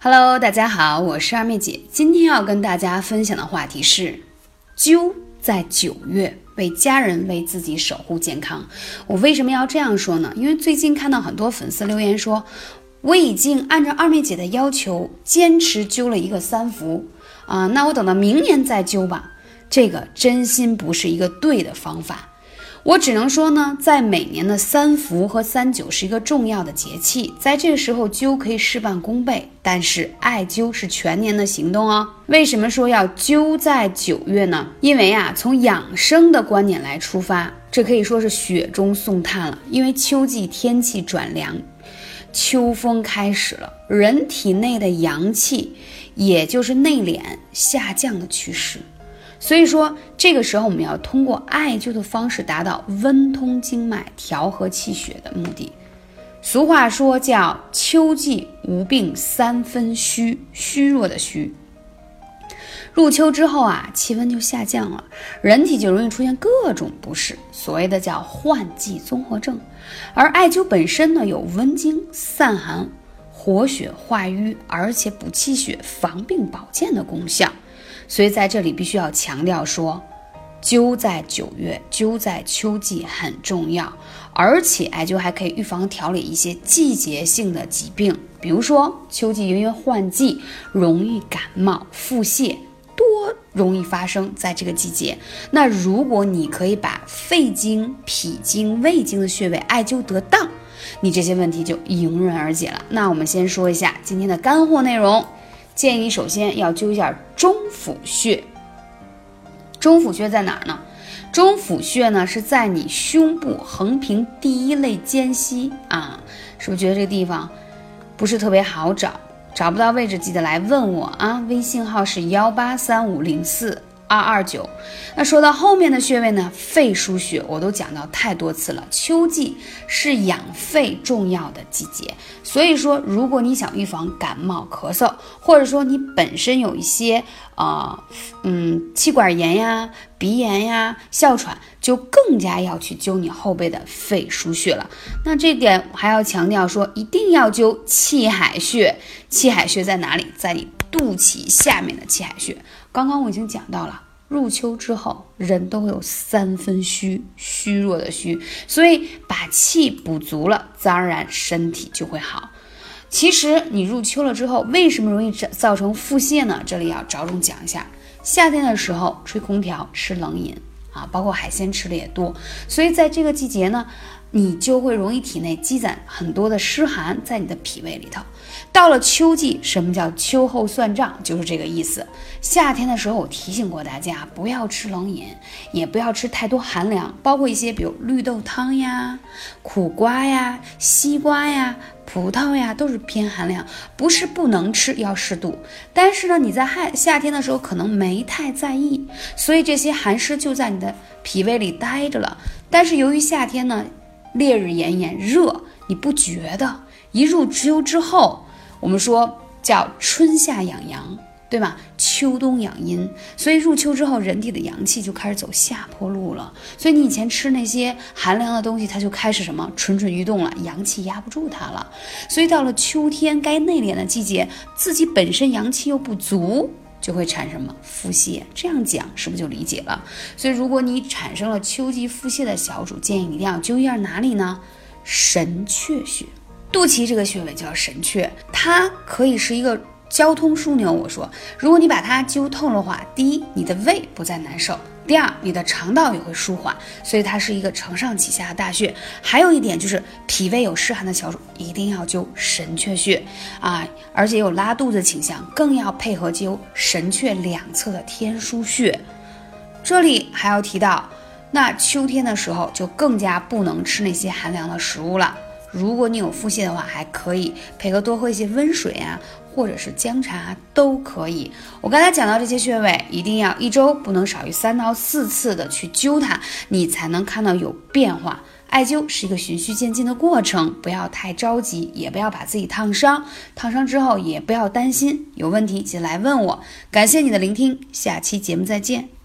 Hello，大家好，我是二妹姐。今天要跟大家分享的话题是灸在九月为家人为自己守护健康。我为什么要这样说呢？因为最近看到很多粉丝留言说，我已经按照二妹姐的要求坚持灸了一个三伏啊，那我等到明年再灸吧。这个真心不是一个对的方法。我只能说呢，在每年的三伏和三九是一个重要的节气，在这个时候灸可以事半功倍。但是艾灸是全年的行动哦。为什么说要灸在九月呢？因为啊，从养生的观点来出发，这可以说是雪中送炭了。因为秋季天气转凉，秋风开始了，人体内的阳气，也就是内敛下降的趋势。所以说，这个时候我们要通过艾灸的方式达到温通经脉、调和气血的目的。俗话说叫“秋季无病三分虚”，虚弱的虚。入秋之后啊，气温就下降了，人体就容易出现各种不适，所谓的叫换季综合症。而艾灸本身呢，有温经、散寒、活血化瘀，而且补气血、防病保健的功效。所以在这里必须要强调说，灸在九月，灸在秋季很重要，而且艾灸还可以预防调理一些季节性的疾病，比如说秋季因为换季，容易感冒、腹泻，多容易发生在这个季节。那如果你可以把肺经、脾经、胃经的穴位艾灸得当，你这些问题就迎刃而解了。那我们先说一下今天的干货内容。建议首先要灸一下中府穴。中府穴在哪儿呢？中府穴呢是在你胸部横平第一肋间隙啊，是不是觉得这个地方不是特别好找？找不到位置记得来问我啊，微信号是幺八三五零四。二二九，那说到后面的穴位呢？肺腧穴我都讲到太多次了。秋季是养肺重要的季节，所以说如果你想预防感冒咳嗽，或者说你本身有一些啊嗯气管炎呀、鼻炎呀、哮喘，就更加要去灸你后背的肺腧穴了。那这点还要强调说，一定要灸气海穴。气海穴在哪里？在你肚脐下面的气海穴。刚刚我已经讲到了，入秋之后，人都会有三分虚，虚弱的虚，所以把气补足了，自然而然身体就会好。其实你入秋了之后，为什么容易造成腹泻呢？这里要着重讲一下，夏天的时候吹空调、吃冷饮啊，包括海鲜吃的也多，所以在这个季节呢。你就会容易体内积攒很多的湿寒在你的脾胃里头。到了秋季，什么叫秋后算账？就是这个意思。夏天的时候，我提醒过大家，不要吃冷饮，也不要吃太多寒凉，包括一些比如绿豆汤呀、苦瓜呀、西瓜呀、葡萄呀，都是偏寒凉。不是不能吃，要适度。但是呢，你在夏夏天的时候可能没太在意，所以这些寒湿就在你的脾胃里待着了。但是由于夏天呢，烈日炎炎，热，你不觉得？一入秋之后，我们说叫春夏养阳，对吧？秋冬养阴，所以入秋之后，人体的阳气就开始走下坡路了。所以你以前吃那些寒凉的东西，它就开始什么蠢蠢欲动了，阳气压不住它了。所以到了秋天该内敛的季节，自己本身阳气又不足。就会产生什么腹泻？这样讲是不是就理解了？所以如果你产生了秋季腹泻的小主，建议一定要灸一下哪里呢？神阙穴，肚脐这个穴位叫神阙，它可以是一个。交通枢纽，我说，如果你把它灸透的话，第一，你的胃不再难受；第二，你的肠道也会舒缓，所以它是一个承上启下的大穴。还有一点就是，脾胃有湿寒的小主一定要灸神阙穴啊，而且有拉肚子倾向，更要配合灸神阙两侧的天枢穴。这里还要提到，那秋天的时候就更加不能吃那些寒凉的食物了。如果你有腹泻的话，还可以配合多喝一些温水啊，或者是姜茶都可以。我刚才讲到这些穴位，一定要一周不能少于三到四次的去灸它，你才能看到有变化。艾灸是一个循序渐进的过程，不要太着急，也不要把自己烫伤。烫伤之后也不要担心，有问题请来问我。感谢你的聆听，下期节目再见。